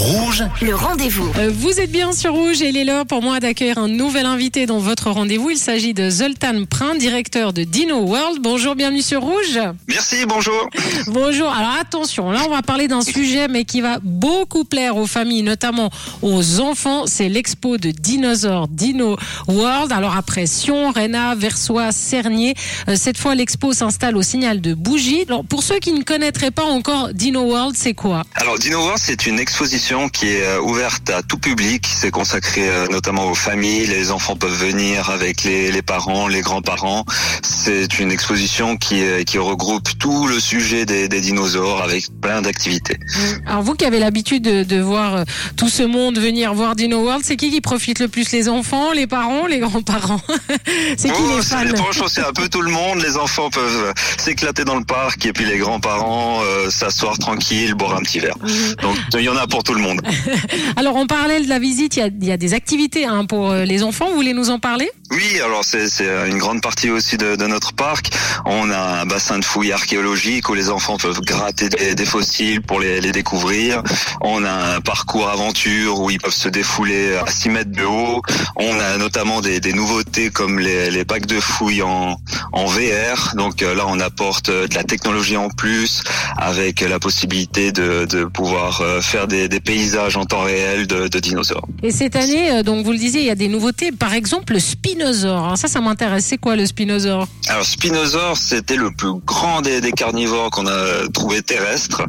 Rouge, le rendez-vous. Euh, Vous êtes bien sur Rouge et il est l'heure pour moi d'accueillir un nouvel invité dans votre rendez-vous. Il s'agit de Zoltan Prin, directeur de Dino World. Bonjour, bienvenue sur Rouge. Merci, bonjour. Bonjour. Alors attention, là on va parler d'un sujet mais qui va beaucoup plaire aux familles, notamment aux enfants. C'est l'expo de dinosaures Dino World. Alors après Sion, Réna, Versoix, Cernier, euh, cette fois l'expo s'installe au signal de Bougie. Alors pour ceux qui ne connaîtraient pas encore Dino World, c'est quoi? Alors Dino World, c'est une exposition qui est euh, ouverte à tout public. C'est consacré euh, notamment aux familles. Les enfants peuvent venir avec les, les parents, les grands-parents. C'est une exposition qui, euh, qui regroupe tout le sujet des, des dinosaures avec plein d'activités. Alors vous qui avez l'habitude de, de voir tout ce monde venir voir Dino World, c'est qui qui profite le plus? Les enfants, les parents, les grands-parents? C'est qui Oh, les fans? c'est un peu tout le monde. Les enfants peuvent s'éclater dans le parc et puis les grands-parents euh, s'asseoir tranquille, boire un petit verre. Donc il y en a pour tout le monde. Alors en parallèle de la visite, il y a, il y a des activités hein, pour euh, les enfants. Vous voulez nous en parler? Oui, alors c'est une grande partie aussi de, de notre parc. On a un bassin de fouilles archéologiques où les enfants peuvent gratter des, des fossiles pour les, les découvrir. On a un parcours aventure où ils peuvent se défouler à 6 mètres de haut. On a notamment des, des nouveautés comme les, les bacs de fouilles en, en VR. Donc euh, là, on apporte euh, de la technologie en plus avec la possibilité de, de pouvoir euh, faire des, des paysages en temps réel de, de dinosaures. Et cette année, donc vous le disiez, il y a des nouveautés. Par exemple, le spinosaure. Ça, ça m'intéresse. C'est quoi le spinosaure? Alors Spinosaure, c'était le plus grand des, des carnivores qu'on a trouvé terrestre.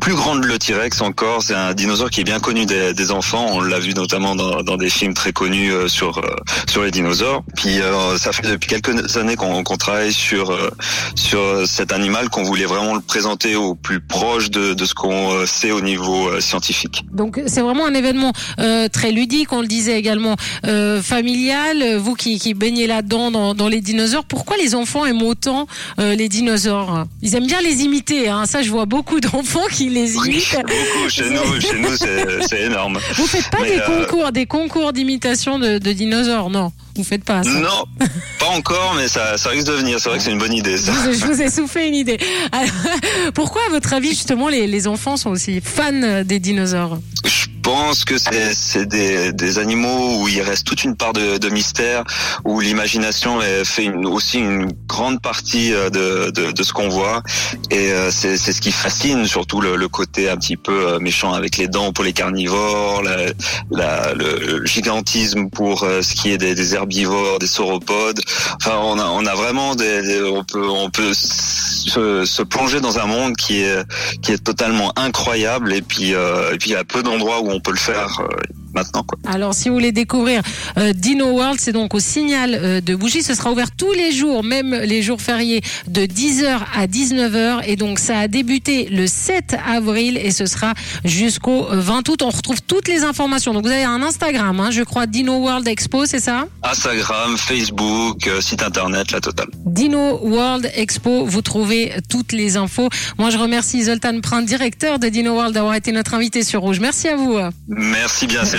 Plus grand que le T-Rex encore. C'est un dinosaure qui est bien connu des, des enfants. On l'a vu notamment dans, dans des films très connus euh, sur euh, sur les dinosaures. Puis euh, ça fait depuis quelques années qu'on travaille sur euh, sur cet animal qu'on voulait vraiment le présenter au plus proche de, de ce qu'on sait au niveau euh, scientifique. Donc c'est vraiment un événement très ludique, on le disait également, familial. Vous qui, qui baignez là-dedans dans, dans les dinosaures, pourquoi les enfants aiment autant euh, les dinosaures? Ils aiment bien les imiter. Hein. Ça, je vois beaucoup d'enfants qui les Oui, imitent. beaucoup. Chez nous, chez nous, c'est c'est énorme. Vous faites pas Mais, des euh, concours, des concours d'imitation de, de dinosaures, non? Vous faites pas ça. Non, pas encore, mais ça, ça risque de venir. C'est vrai que c'est une bonne idée. Ça. Je vous ai soufflé une idée. Alors, pourquoi, à votre avis, justement, les, les enfants sont aussi fans des dinosaures? Je pense que c'est des, des animaux où il reste toute une part de, de mystère, où l'imagination fait une, aussi une grande partie euh, de, de, de ce qu'on voit. Et euh, c'est ce qui fascine, surtout le, le côté un petit peu euh, méchant avec les dents pour les carnivores, la, la- le, le gigantisme pour ce qui est des, des herbivores, des sauropodes. Enfin, on a, on a vraiment des, on peut, on peut se, se plonger dans un monde qui est, qui est totalement incroyable. Et puis, euh, et puis il y a peu d'endroits où on peut le faire euh, maintenant. Quoi. Alors, si vous voulez découvrir euh, Dino World, c'est donc au signal euh, de Bougie. Ce sera ouvert tous les jours, même les jours fériés, de 10h à 19h. Et donc, ça a débuté le 7 avril et ce sera jusqu'au 20 août. On retrouve toutes les informations. Donc, vous avez un Instagram, hein, je crois, Dino World Expo, c'est ça? Instagram, Facebook, euh, site internet, la totale. Dino World Expo, vous trouvez toutes les infos. Moi, je remercie Zoltan Prin, directeur de Dino World, d'avoir été notre invité sur Rouge. Merci à vous. Merci bien, c'est